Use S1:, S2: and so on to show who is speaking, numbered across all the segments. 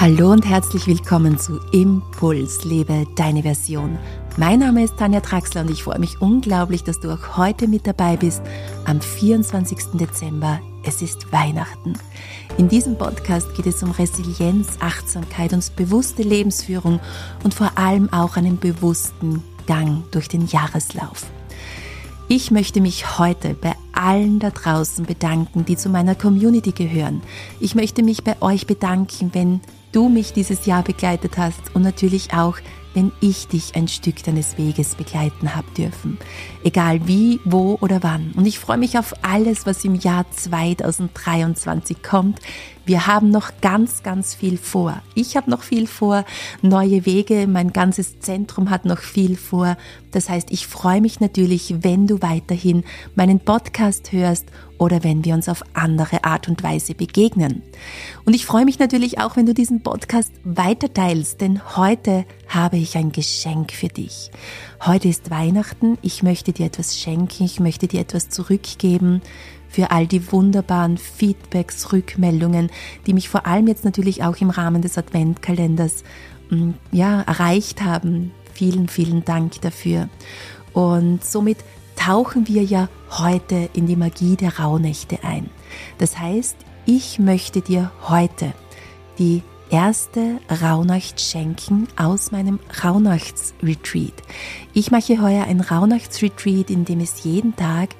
S1: Hallo und herzlich willkommen zu Impuls, lebe deine Version. Mein Name ist Tanja Traxler und ich freue mich unglaublich, dass du auch heute mit dabei bist am 24. Dezember. Es ist Weihnachten. In diesem Podcast geht es um Resilienz, Achtsamkeit und bewusste Lebensführung und vor allem auch einen bewussten Gang durch den Jahreslauf. Ich möchte mich heute bei allen da draußen bedanken, die zu meiner Community gehören. Ich möchte mich bei euch bedanken, wenn du mich dieses Jahr begleitet hast und natürlich auch, wenn ich dich ein Stück deines Weges begleiten habe dürfen. Egal wie, wo oder wann. Und ich freue mich auf alles, was im Jahr 2023 kommt. Wir haben noch ganz, ganz viel vor. Ich habe noch viel vor, neue Wege, mein ganzes Zentrum hat noch viel vor. Das heißt, ich freue mich natürlich, wenn du weiterhin meinen Podcast hörst oder wenn wir uns auf andere Art und Weise begegnen. Und ich freue mich natürlich auch, wenn du diesen Podcast weiterteilst, denn heute habe ich ein Geschenk für dich. Heute ist Weihnachten, ich möchte dir etwas schenken, ich möchte dir etwas zurückgeben für all die wunderbaren Feedbacks, Rückmeldungen, die mich vor allem jetzt natürlich auch im Rahmen des Adventkalenders mm, ja, erreicht haben. Vielen, vielen Dank dafür. Und somit tauchen wir ja heute in die Magie der Rauhnächte ein. Das heißt, ich möchte dir heute die erste Rauhnacht schenken aus meinem Rauhnachtsretreat. Ich mache heuer ein Rauhnachtsretreat, in dem es jeden Tag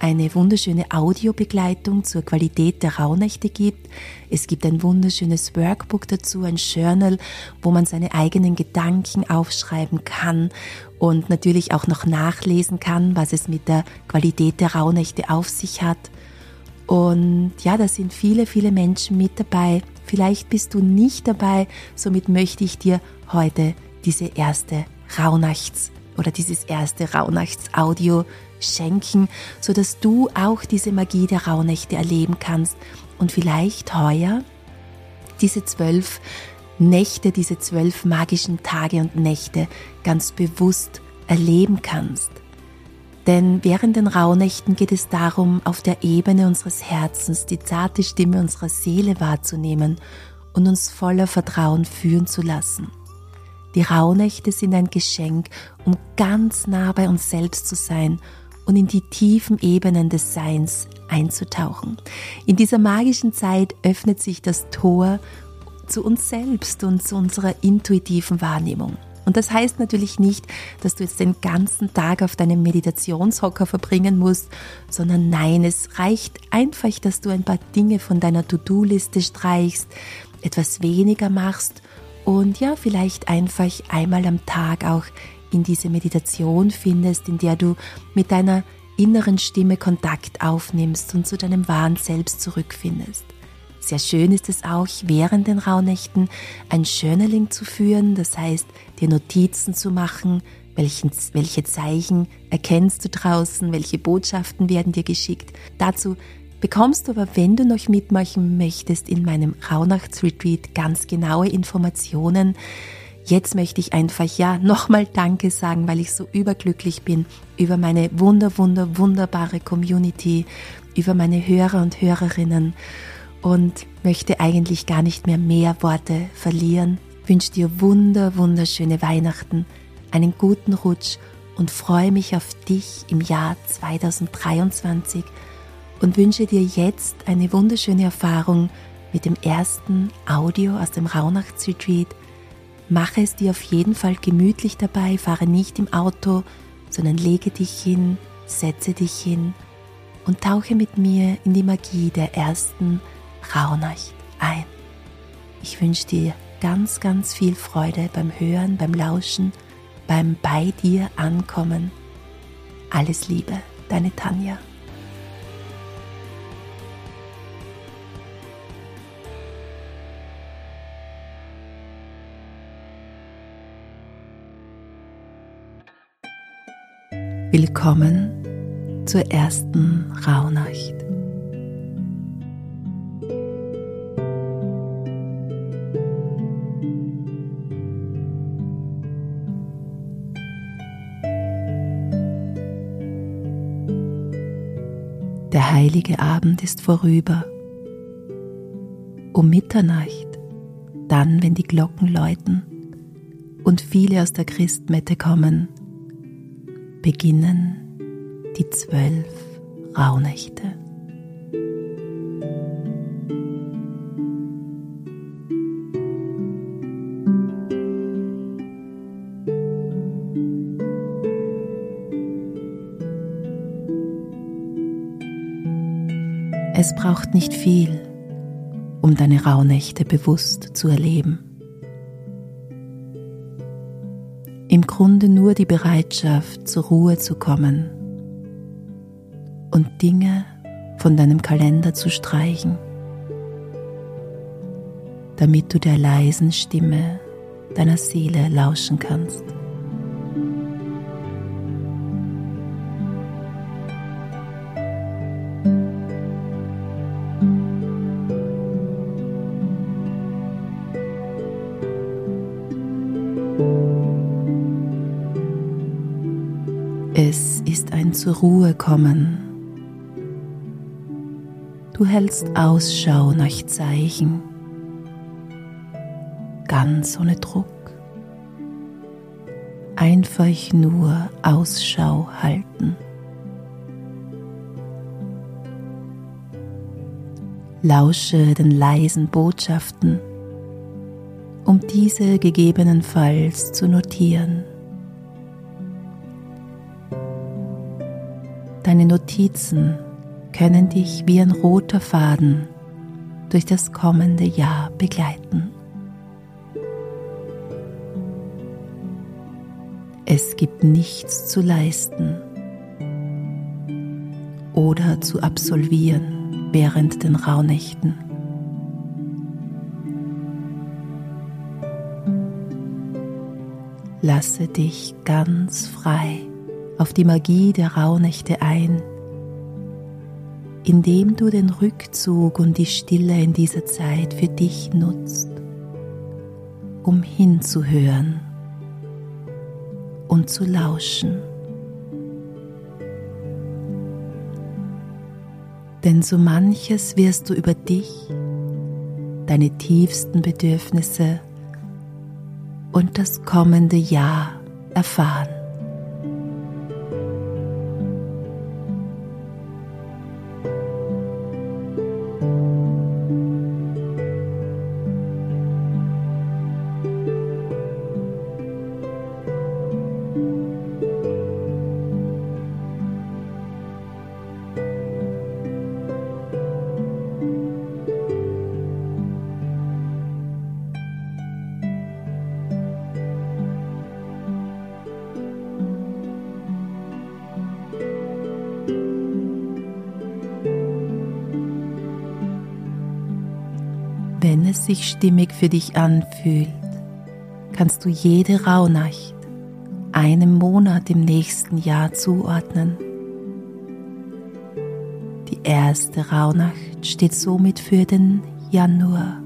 S1: eine wunderschöne Audiobegleitung zur Qualität der Rauhnächte gibt. Es gibt ein wunderschönes Workbook dazu, ein Journal, wo man seine eigenen Gedanken aufschreiben kann und natürlich auch noch nachlesen kann, was es mit der Qualität der Rauhnächte auf sich hat. Und ja, da sind viele, viele Menschen mit dabei. Vielleicht bist du nicht dabei, somit möchte ich dir heute diese erste Rauhnachts- oder dieses erste Rauhnachtsaudio schenken, so dass du auch diese Magie der Rauhnächte erleben kannst und vielleicht heuer diese zwölf Nächte, diese zwölf magischen Tage und Nächte ganz bewusst erleben kannst. Denn während den Rauhnächten geht es darum, auf der Ebene unseres Herzens die zarte Stimme unserer Seele wahrzunehmen und uns voller Vertrauen führen zu lassen. Die Rauhnächte sind ein Geschenk, um ganz nah bei uns selbst zu sein und in die tiefen Ebenen des Seins einzutauchen. In dieser magischen Zeit öffnet sich das Tor zu uns selbst und zu unserer intuitiven Wahrnehmung. Und das heißt natürlich nicht, dass du jetzt den ganzen Tag auf deinem Meditationshocker verbringen musst, sondern nein, es reicht einfach, dass du ein paar Dinge von deiner To-Do-Liste streichst, etwas weniger machst und ja, vielleicht einfach einmal am Tag auch in diese Meditation findest, in der du mit deiner inneren Stimme Kontakt aufnimmst und zu deinem wahren Selbst zurückfindest. Sehr schön ist es auch, während den Rauhnächten ein Journaling zu führen, das heißt, dir Notizen zu machen, welchen, welche Zeichen erkennst du draußen, welche Botschaften werden dir geschickt. Dazu bekommst du aber, wenn du noch mitmachen möchtest, in meinem Rauhnachtsretreat ganz genaue Informationen. Jetzt möchte ich einfach ja nochmal Danke sagen, weil ich so überglücklich bin über meine wunder, wunder, wunderbare Community, über meine Hörer und Hörerinnen und möchte eigentlich gar nicht mehr mehr Worte verlieren. Wünsche dir wunder, wunderschöne Weihnachten, einen guten Rutsch und freue mich auf dich im Jahr 2023 und wünsche dir jetzt eine wunderschöne Erfahrung mit dem ersten Audio aus dem Rauhnachtsretreat. Mache es dir auf jeden Fall gemütlich dabei, fahre nicht im Auto, sondern lege dich hin, setze dich hin und tauche mit mir in die Magie der ersten Rauhnacht ein. Ich wünsche dir ganz, ganz viel Freude beim Hören, beim Lauschen, beim bei dir ankommen. Alles Liebe, deine Tanja. Willkommen zur ersten Rauhnacht. Der heilige Abend ist vorüber. Um Mitternacht Dann, wenn die Glocken läuten und viele aus der Christmette kommen, beginnen die zwölf Rauhnächte. Es braucht nicht viel, um deine Rauhnächte bewusst zu erleben. Im Grunde nur die Bereitschaft, zur Ruhe zu kommen und Dinge von deinem Kalender zu streichen, damit du der leisen Stimme deiner Seele lauschen kannst. Zur Ruhe kommen. Du hältst Ausschau nach Zeichen, ganz ohne Druck. Einfach nur Ausschau halten. Lausche den leisen Botschaften, um diese gegebenenfalls zu notieren. Deine Notizen können dich wie ein roter Faden durch das kommende Jahr begleiten. Es gibt nichts zu leisten oder zu absolvieren während den Rauhnächten. Lasse dich ganz frei auf die Magie der Rauhnächte ein, indem du den Rückzug und die Stille in dieser Zeit für dich nutzt, um hinzuhören und zu lauschen. Denn so manches wirst du über dich, deine tiefsten Bedürfnisse und das kommende Jahr erfahren. Stimmig für dich anfühlt, kannst du jede Rauhnacht einem Monat im nächsten Jahr zuordnen. Die erste Rauhnacht steht somit für den Januar.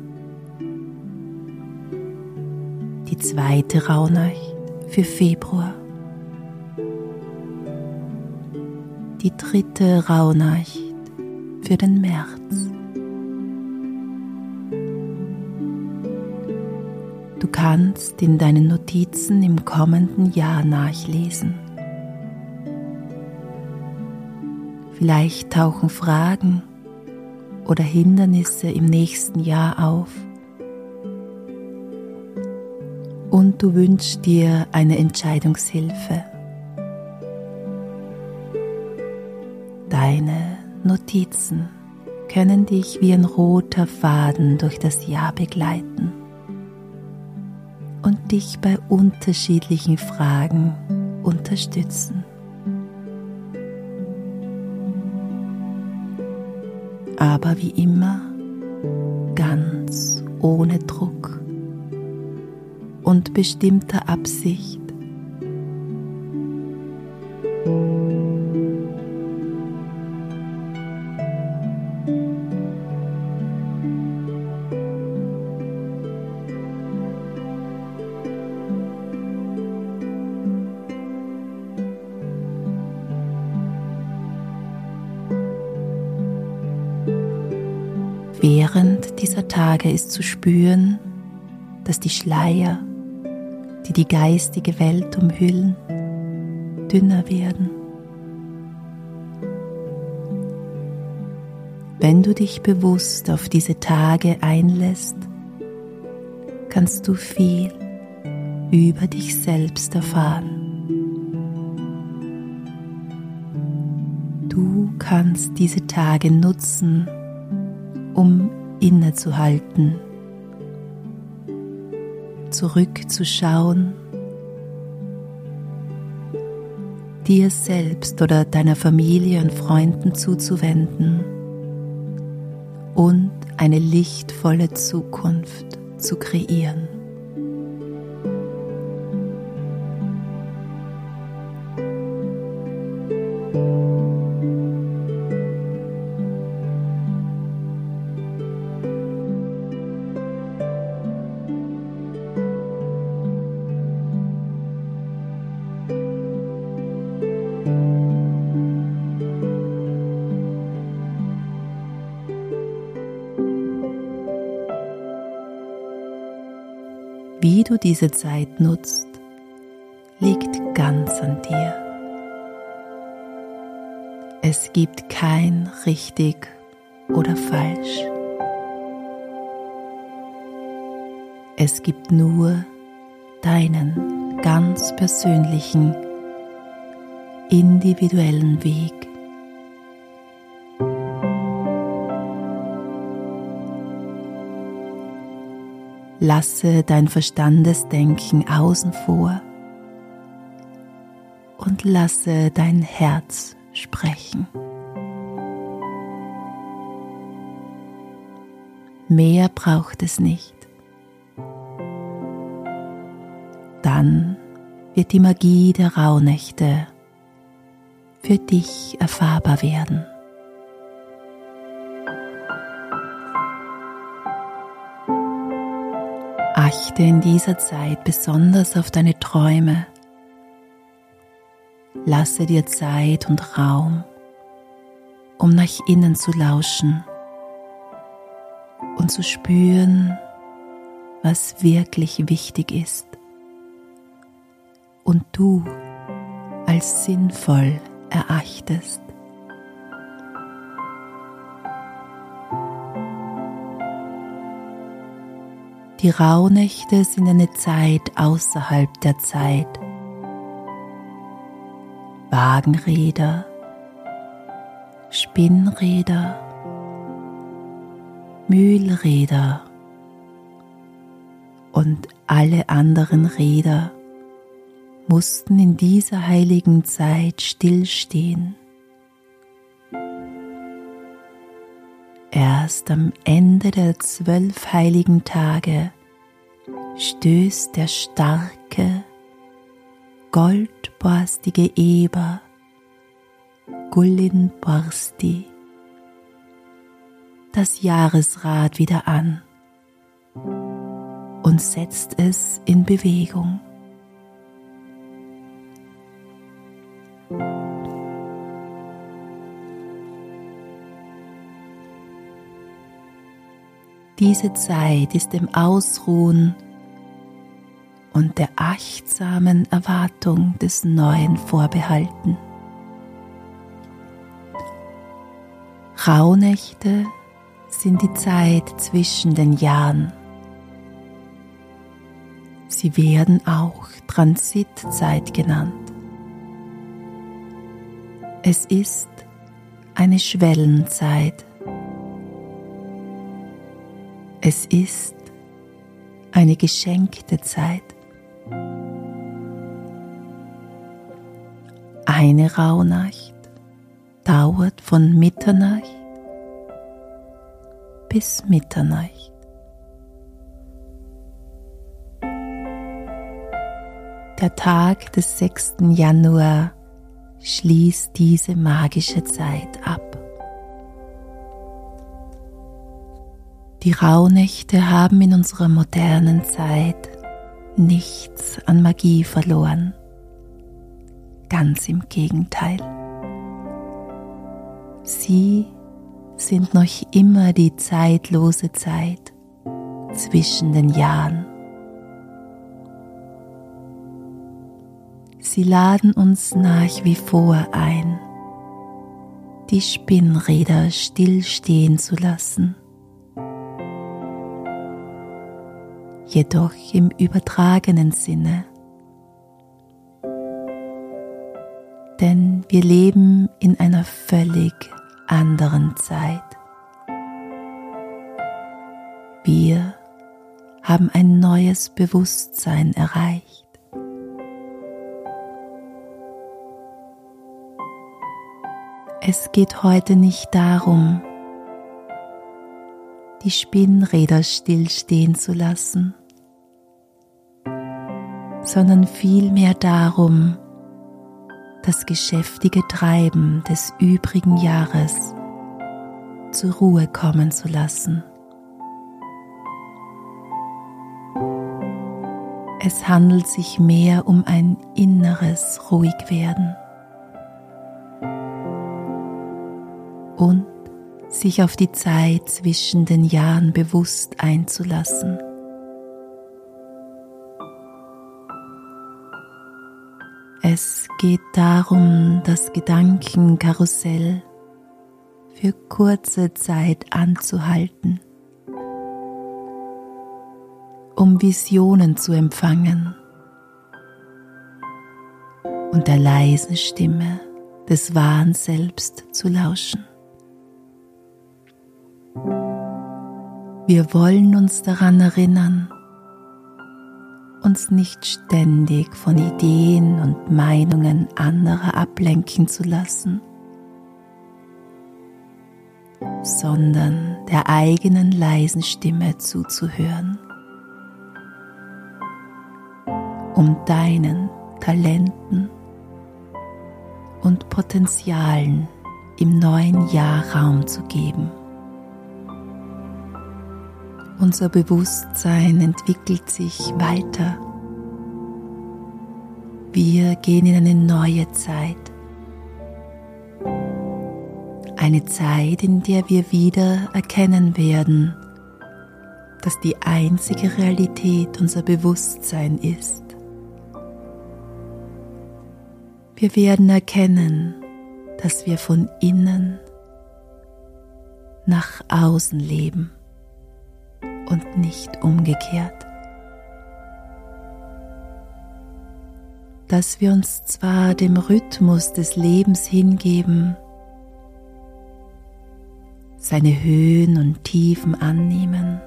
S1: Die zweite Rauhnacht für Februar. Die dritte Rauhnacht für den März. Du kannst in deinen Notizen im kommenden Jahr nachlesen. Vielleicht tauchen Fragen oder Hindernisse im nächsten Jahr auf und du wünschst dir eine Entscheidungshilfe. Deine Notizen können dich wie ein roter Faden durch das Jahr begleiten dich bei unterschiedlichen Fragen unterstützen. Aber wie immer ganz ohne Druck und bestimmter Absicht dieser Tage ist zu spüren, dass die Schleier, die die geistige Welt umhüllen, dünner werden. Wenn du dich bewusst auf diese Tage einlässt, kannst du viel über dich selbst erfahren. Du kannst diese Tage nutzen, innezuhalten, zurückzuschauen, dir selbst oder deiner Familie und Freunden zuzuwenden und eine lichtvolle Zukunft zu kreieren. Diese Zeit nutzt, liegt ganz an dir. Es gibt kein richtig oder falsch. Es gibt nur deinen ganz persönlichen, individuellen Weg. Lasse dein Verstandesdenken außen vor und lasse dein Herz sprechen. Mehr braucht es nicht. Dann wird die Magie der Rauhnächte für dich erfahrbar werden. Achte in dieser Zeit besonders auf deine Träume. Lasse dir Zeit und Raum, um nach innen zu lauschen und zu spüren, was wirklich wichtig ist und du als sinnvoll erachtest. Die Rauhnächte sind eine Zeit außerhalb der Zeit. Wagenräder, Spinnräder, Mühlräder und alle anderen Räder mussten in dieser heiligen Zeit stillstehen. Erst am Ende der zwölf heiligen Tage stößt der starke, goldborstige Eber Gullin Borsti das Jahresrad wieder an und setzt es in Bewegung. Diese Zeit ist dem Ausruhen und der achtsamen Erwartung des Neuen vorbehalten. Rauhnächte sind die Zeit zwischen den Jahren. Sie werden auch Transitzeit genannt. Es ist eine Schwellenzeit es ist eine geschenkte Zeit. Eine Rauhnacht dauert von Mitternacht bis Mitternacht. Der Tag des 6. Januar schließt diese magische Zeit ab. Die Rauhnächte haben in unserer modernen Zeit nichts an Magie verloren. Ganz im Gegenteil. Sie sind noch immer die zeitlose Zeit zwischen den Jahren. Sie laden uns nach wie vor ein, die Spinnräder stillstehen zu lassen jedoch im übertragenen Sinne. Denn wir leben in einer völlig anderen Zeit. Wir haben ein neues Bewusstsein erreicht. Es geht heute nicht darum, die Spinnräder stillstehen zu lassen, sondern vielmehr darum, das geschäftige Treiben des übrigen Jahres zur Ruhe kommen zu lassen. Es handelt sich mehr um ein inneres Ruhigwerden und sich auf die Zeit zwischen den Jahren bewusst einzulassen. Es geht darum, das Gedankenkarussell für kurze Zeit anzuhalten, um Visionen zu empfangen und der leisen Stimme des wahren Selbst zu lauschen. Wir wollen uns daran erinnern, uns nicht ständig von Ideen und Meinungen anderer ablenken zu lassen, sondern der eigenen leisen Stimme zuzuhören, um deinen Talenten und Potenzialen im neuen Jahr Raum zu geben. Unser Bewusstsein entwickelt sich weiter. Wir gehen in eine neue Zeit. Eine Zeit, in der wir wieder erkennen werden, dass die einzige Realität unser Bewusstsein ist. Wir werden erkennen, dass wir von innen nach außen leben und nicht umgekehrt. Dass wir uns zwar dem Rhythmus des Lebens hingeben, seine Höhen und Tiefen annehmen,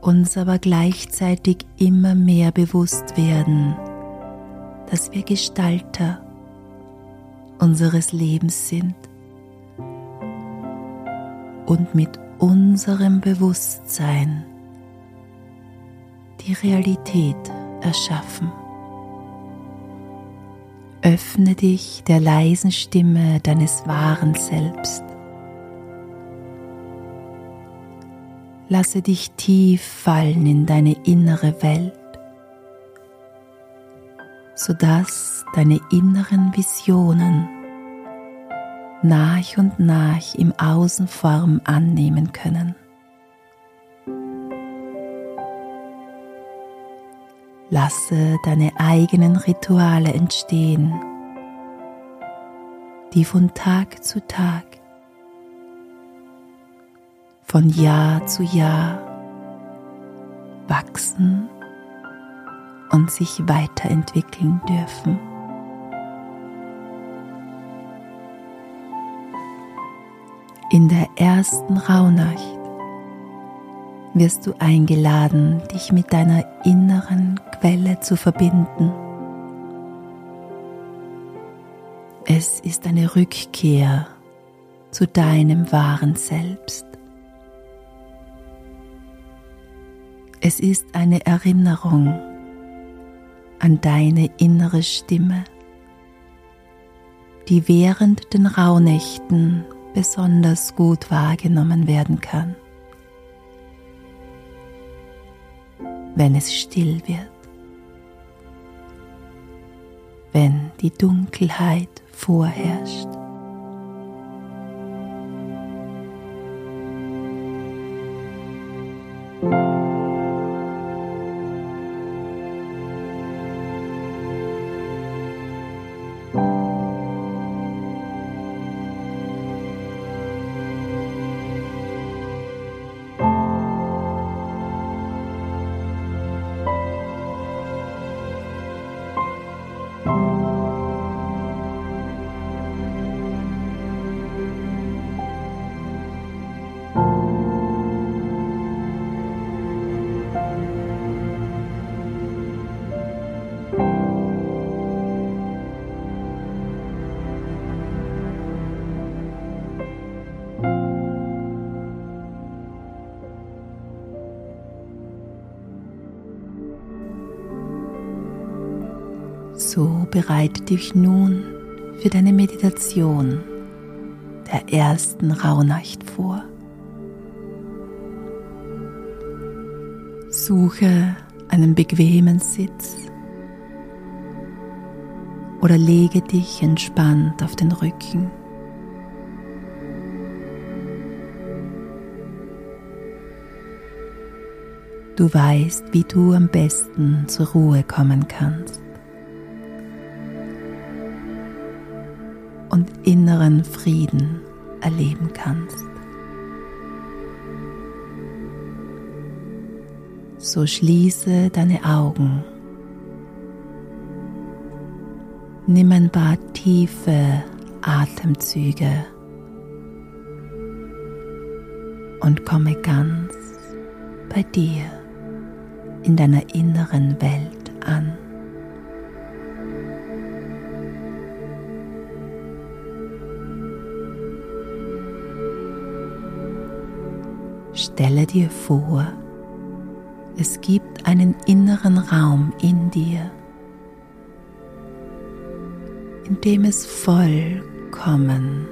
S1: uns aber gleichzeitig immer mehr bewusst werden, dass wir Gestalter unseres Lebens sind und mit unserem Bewusstsein die Realität erschaffen. Öffne dich der leisen Stimme deines wahren Selbst. Lasse dich tief fallen in deine innere Welt, sodass deine inneren Visionen nach und nach im Außen Form annehmen können. Lasse deine eigenen Rituale entstehen, die von Tag zu Tag, von Jahr zu Jahr wachsen und sich weiterentwickeln dürfen. In der ersten Rauhnacht wirst du eingeladen, dich mit deiner inneren Quelle zu verbinden. Es ist eine Rückkehr zu deinem wahren Selbst. Es ist eine Erinnerung an deine innere Stimme, die während den Rauhnächten besonders gut wahrgenommen werden kann, wenn es still wird, wenn die Dunkelheit vorherrscht. So bereite dich nun für deine Meditation der ersten Rauhnacht vor. Suche einen bequemen Sitz oder lege dich entspannt auf den Rücken. Du weißt, wie du am besten zur Ruhe kommen kannst und inneren Frieden erleben kannst. So schließe deine Augen. Nimm ein paar tiefe Atemzüge und komme ganz bei dir in deiner inneren Welt an. Stelle dir vor, es gibt einen inneren Raum in dir, in dem es vollkommen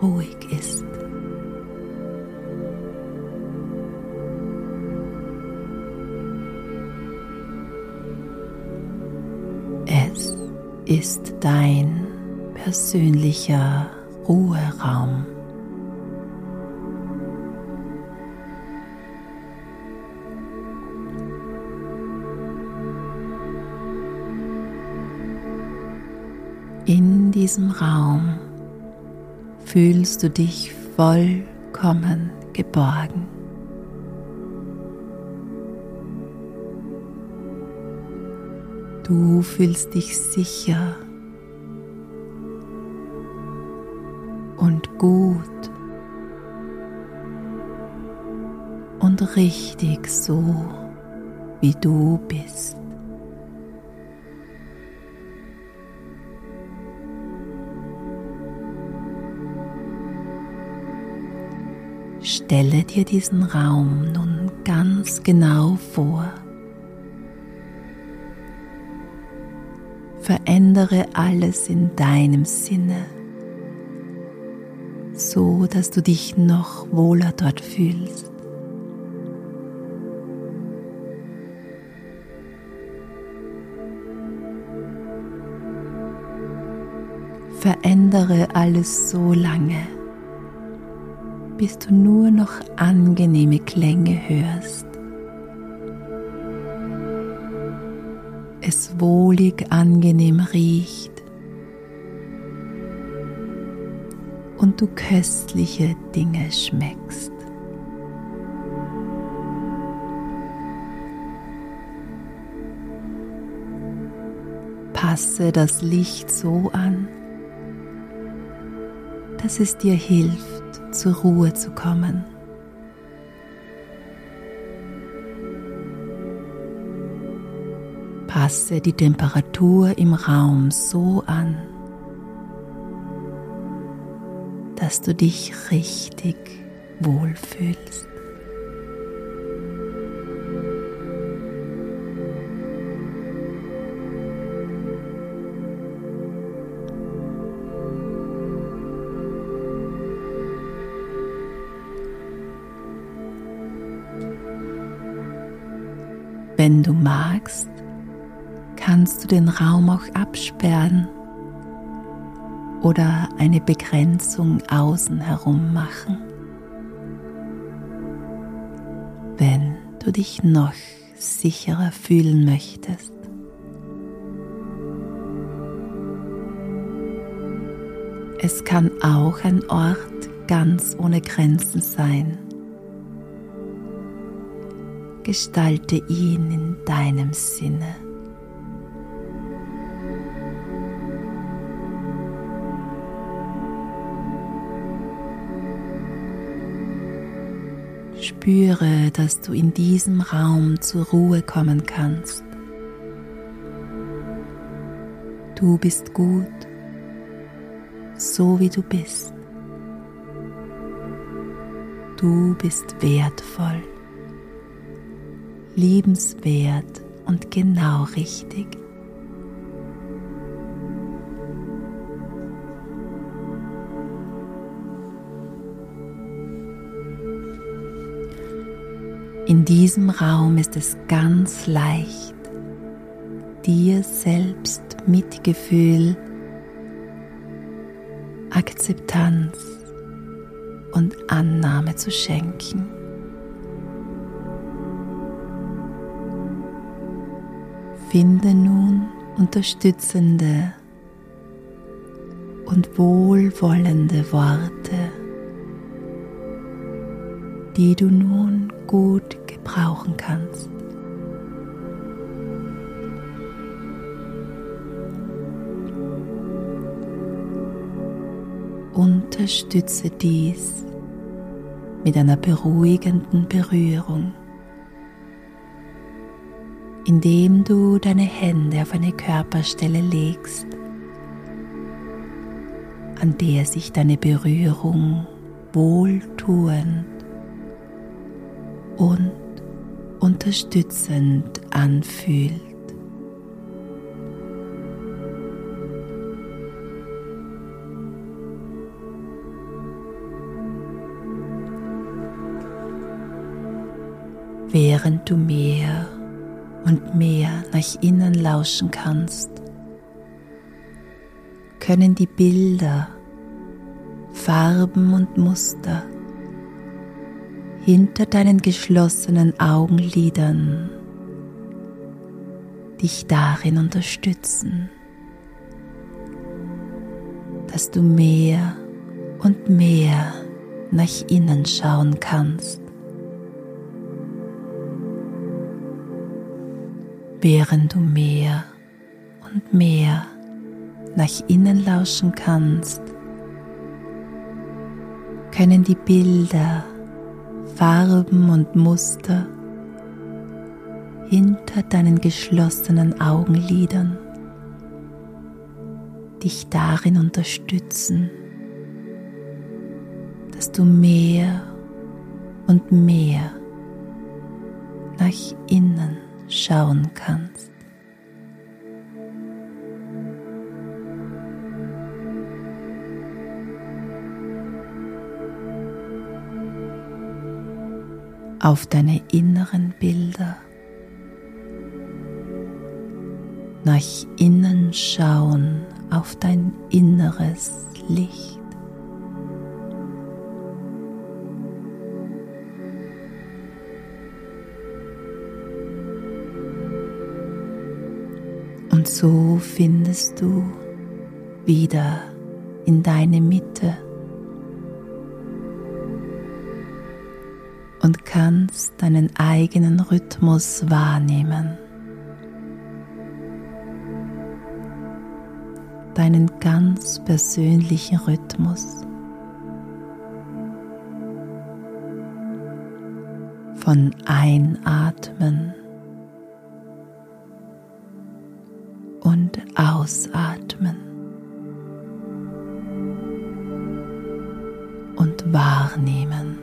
S1: ruhig ist. Es ist dein persönlicher Ruheraum. Diesem Raum fühlst du dich vollkommen geborgen. Du fühlst dich sicher und gut und richtig so, wie du bist. Stelle dir diesen Raum nun ganz genau vor. Verändere alles in deinem Sinne, so dass du dich noch wohler dort fühlst. Verändere alles so lange bis du nur noch angenehme Klänge hörst. Es wohlig angenehm riecht und du köstliche Dinge schmeckst. Passe das Licht so an, dass es dir hilft, zur Ruhe zu kommen. Passe die Temperatur im Raum so an, dass du dich richtig wohlfühlst. Wenn du magst, kannst du den Raum auch absperren oder eine Begrenzung außen herum machen. Wenn du dich noch sicherer fühlen möchtest. Es kann auch ein Ort ganz ohne Grenzen sein gestalte ihn in deinem Sinne. Spüre, dass du in diesem Raum zur Ruhe kommen kannst. Du bist gut, so wie du bist. Du bist wertvoll liebenswert und genau richtig. In diesem Raum ist es ganz leicht, dir selbst Mitgefühl, Akzeptanz und Annahme zu schenken. Finde nun unterstützende und wohlwollende Worte, die du nun gut gebrauchen kannst. Unterstütze dies mit einer beruhigenden Berührung, indem du deine Hände auf eine Körperstelle legst, an der sich deine Berührung wohltuend und unterstützend anfühlt. Während du mehr und mehr nach innen lauschen kannst, können die Bilder, Farben und Muster hinter deinen geschlossenen Augenlidern dich darin unterstützen, dass du mehr und mehr nach innen schauen kannst. Während du mehr und mehr nach innen lauschen kannst, können die Bilder Farben und Muster hinter deinen geschlossenen Augenlidern dich darin unterstützen, dass du mehr und mehr nach innen schauen kannst. auf deine inneren Bilder. Nach innen schauen auf dein inneres Licht. Und so findest du wieder in deine Mitte. und kannst deinen eigenen Rhythmus wahrnehmen. Deinen ganz persönlichen Rhythmus. Von Einatmen Ausatmen und Wahrnehmen.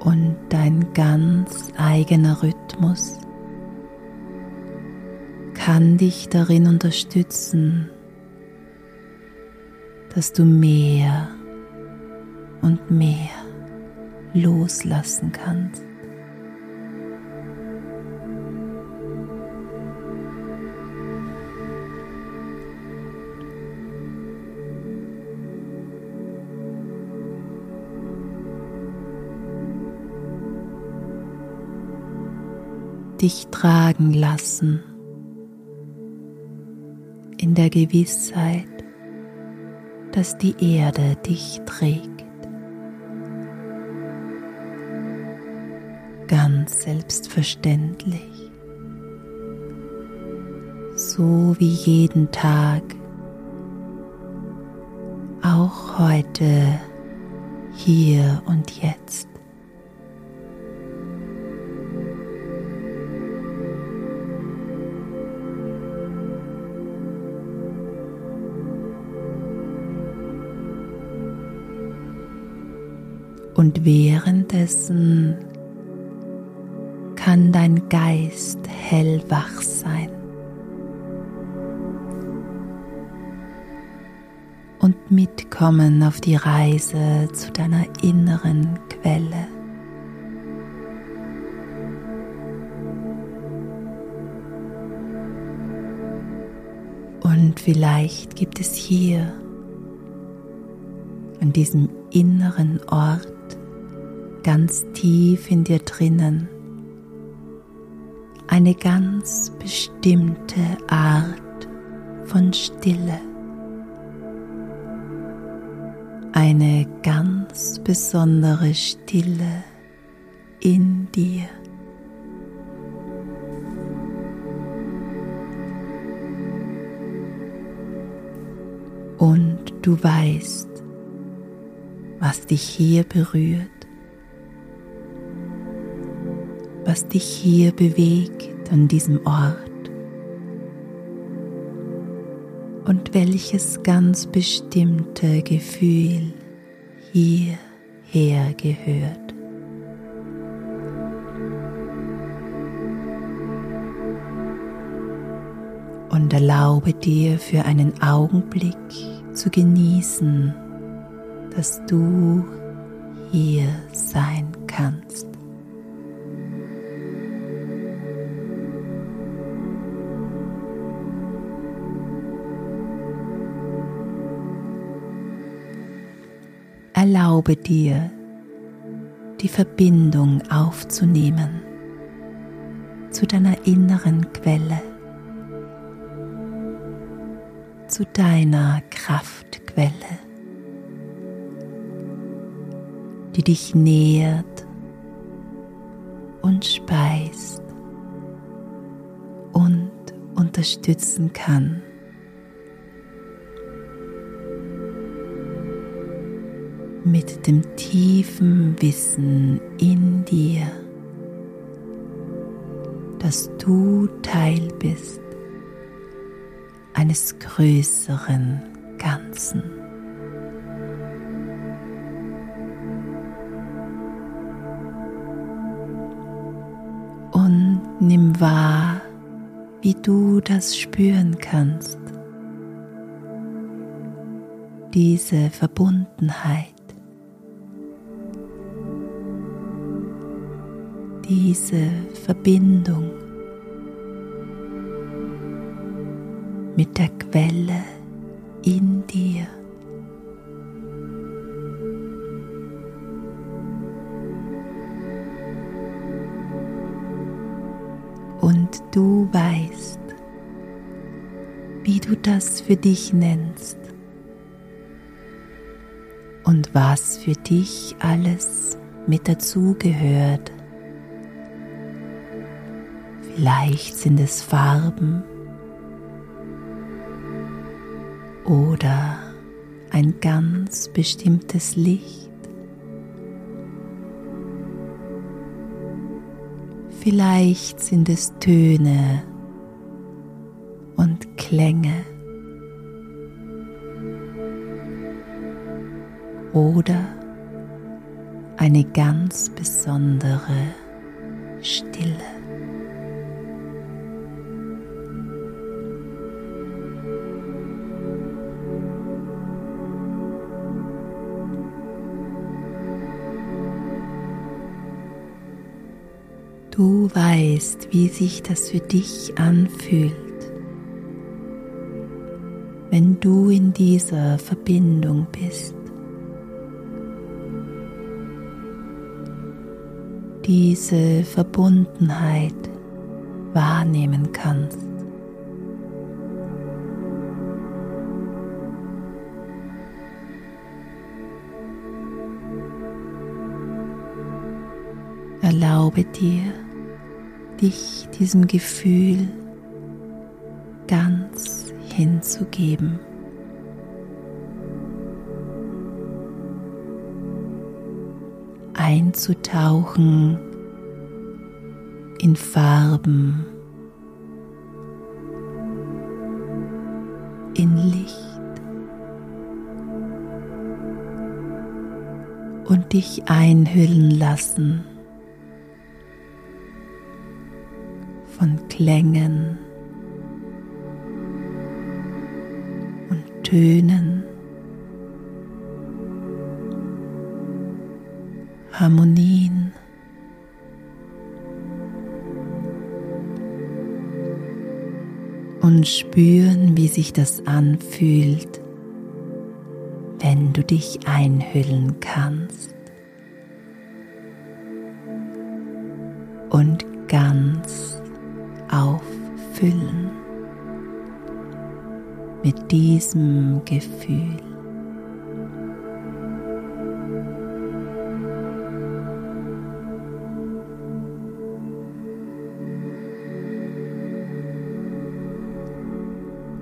S1: und dein ganz eigener Rhythmus kann dich darin unterstützen, dass du mehr und mehr loslassen kannst. dich tragen lassen in der Gewissheit, dass die Erde dich trägt. Ganz selbstverständlich, so wie jeden Tag, auch heute, hier und jetzt. und währenddessen kann dein Geist hellwach sein. Und mitkommen auf die Reise zu deiner inneren Quelle. Und vielleicht gibt es hier, an diesem inneren Ort, ganz tief in dir drinnen, eine ganz bestimmte Art von Stille. Eine ganz besondere Stille in dir. Und du weißt, was dich hier berührt, was dich hier bewegt an diesem Ort und welches ganz bestimmte Gefühl hierher gehört. Und erlaube dir für einen Augenblick zu genießen, dass du hier sein kannst. Erlaube dir, die Verbindung aufzunehmen zu deiner inneren Quelle, zu deiner Kraftquelle, die dich nährt und speist und unterstützen kann. Mit dem tiefen Wissen in dir, dass du Teil bist eines größeren Ganzen. Und nimm wahr, wie du das spüren kannst, diese Verbundenheit diese Verbindung mit der Quelle in dir. Und du weißt, wie du das für dich nennst und was für dich alles mit dazugehört. Vielleicht sind es Farben oder ein ganz bestimmtes Licht. Vielleicht sind es Töne und Klänge oder eine ganz besondere Stille. Du weißt, wie sich das für dich anfühlt, wenn du in dieser Verbindung bist. Diese Verbundenheit wahrnehmen kannst. Erlaube dir, dich diesem Gefühl ganz hinzugeben. Einzutauchen in Farben, in Licht und dich einhüllen lassen Klängen und Tönen, Harmonien. Und spüren, wie sich das anfühlt, wenn du dich einhüllen kannst und ganz auffüllen mit diesem Gefühl.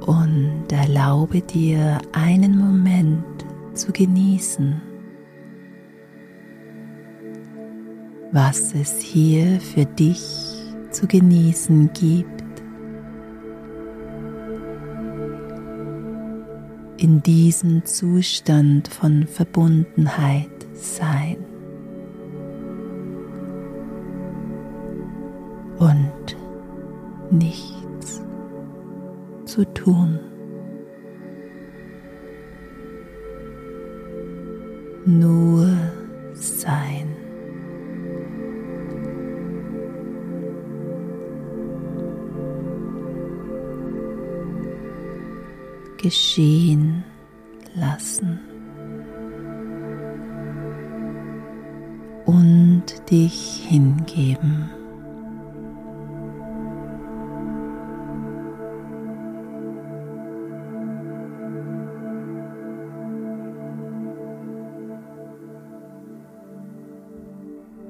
S1: Und erlaube dir einen Moment zu genießen, was es hier für dich zu genießen gibt. in diesem Zustand von Verbundenheit sein. Und nichts zu tun. Nur geschehen lassen und dich hingeben.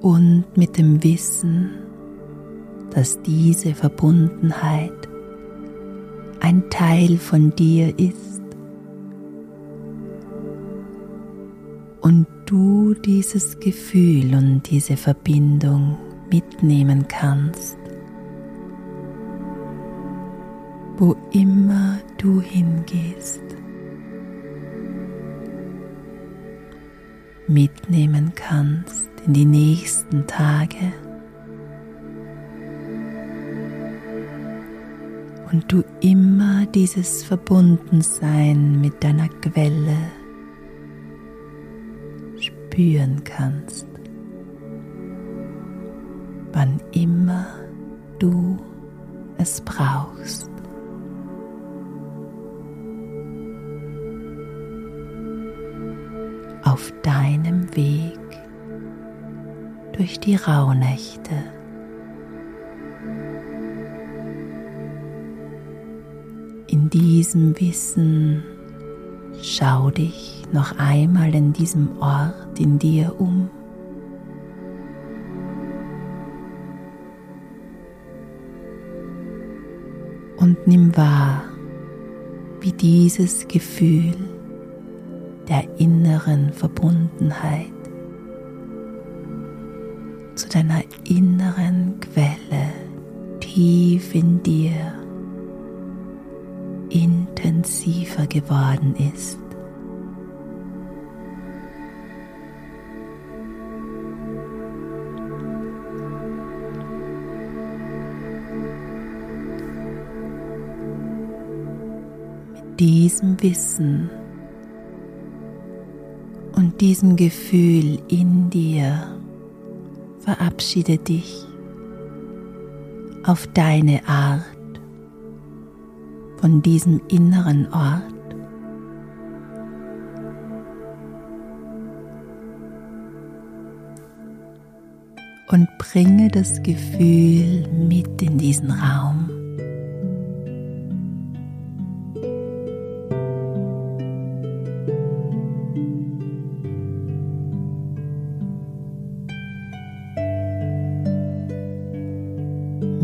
S1: Und mit dem Wissen, dass diese Verbundenheit Teil von dir ist und du dieses Gefühl und diese Verbindung mitnehmen kannst, wo immer du hingehst. mitnehmen kannst in die nächsten Tage. Und du immer dieses Verbundensein mit deiner Quelle spüren kannst, wann immer du es brauchst. Auf deinem Weg durch die Rauhnächte. Diesem Wissen schau dich noch einmal in diesem Ort in dir um. Und nimm wahr, wie dieses Gefühl der inneren Verbundenheit zu deiner inneren Quelle tief in dir intensiver geworden ist. Mit diesem Wissen und diesem Gefühl in dir verabschiede dich auf deine Art von diesem inneren Ort. Und bringe das Gefühl mit in diesen Raum.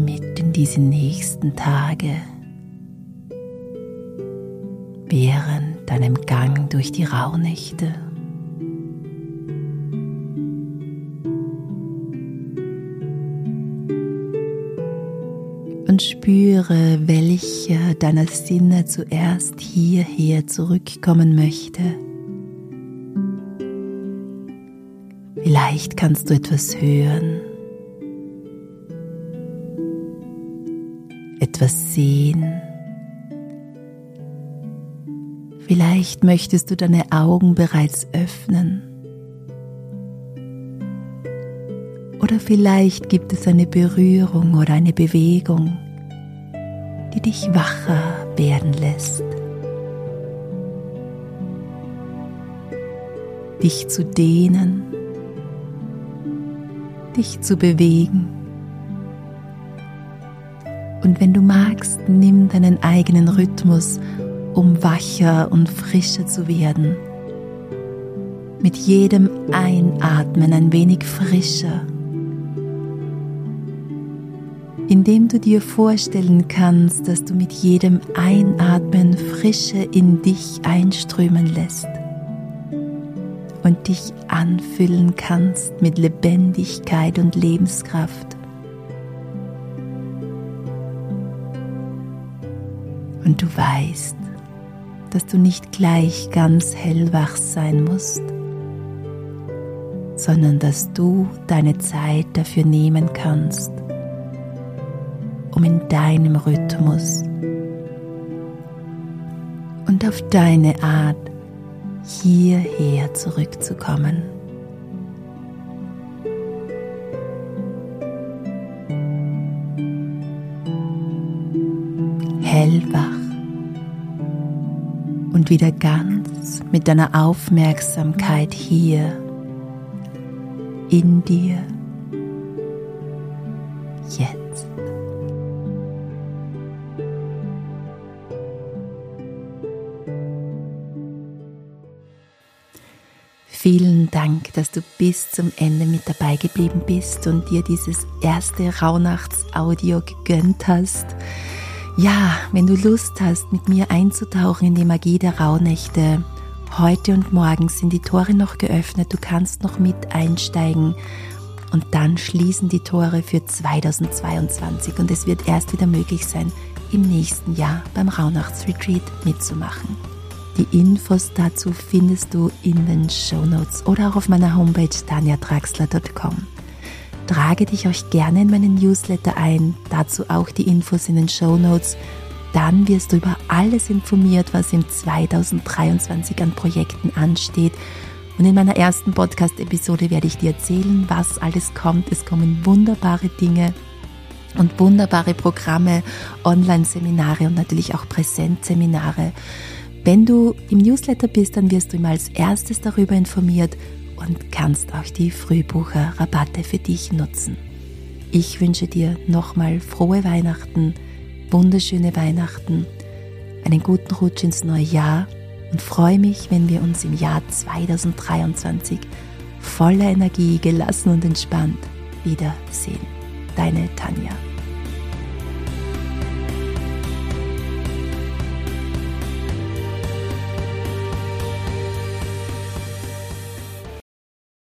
S1: Mit in diese nächsten Tage während deinem Gang durch die Rauhnächte. Und spüre, welcher deiner Sinne zuerst hierher zurückkommen möchte. Vielleicht kannst du etwas hören, etwas sehen Vielleicht möchtest du deine Augen bereits öffnen. Oder vielleicht gibt es eine Berührung oder eine Bewegung, die dich wacher werden lässt. Dich zu dehnen, dich zu bewegen. Und wenn du magst, nimm deinen eigenen Rhythmus, um wacher und frischer zu werden. Mit jedem Einatmen ein wenig frischer indem du dir vorstellen kannst, dass du mit jedem Einatmen Frische in dich einströmen lässt und dich anfüllen kannst mit Lebendigkeit und Lebenskraft. Und du weißt, dass du nicht gleich ganz hellwach sein musst, sondern dass du deine Zeit dafür nehmen kannst um in deinem Rhythmus und auf deine Art hierher zurückzukommen. Hellwach wieder ganz mit deiner Aufmerksamkeit hier in dir jetzt. Vielen Dank, dass du bis zum Ende mit dabei geblieben bist und dir dieses erste Rauhnachtsaudio gegönnt hast. Ja, wenn du Lust hast, mit mir einzutauchen in die Magie der Rauhnächte, heute und morgen sind die Tore noch geöffnet, du kannst noch mit einsteigen und dann schließen die Tore für 2022 und es wird erst wieder möglich sein, im nächsten Jahr beim Rauhnachtsretreat mitzumachen. Die Infos dazu findest du in den Show Notes oder auch auf meiner Homepage tanjatraxler.com. Trage dich euch gerne in meinen Newsletter ein, dazu auch die Infos in den Show Notes. Dann wirst du über alles informiert, was im 2023 an Projekten ansteht. Und in meiner ersten Podcast-Episode werde ich dir erzählen, was alles kommt. Es kommen wunderbare Dinge und wunderbare Programme, Online-Seminare und natürlich auch Präsenzseminare. Wenn du im Newsletter bist, dann wirst du immer als erstes darüber informiert und kannst auch die Frühbucher-Rabatte für dich nutzen. Ich wünsche dir nochmal frohe Weihnachten, wunderschöne Weihnachten, einen guten Rutsch ins neue Jahr und freue mich, wenn wir uns im Jahr 2023 voller Energie, gelassen und entspannt wiedersehen. Deine Tanja.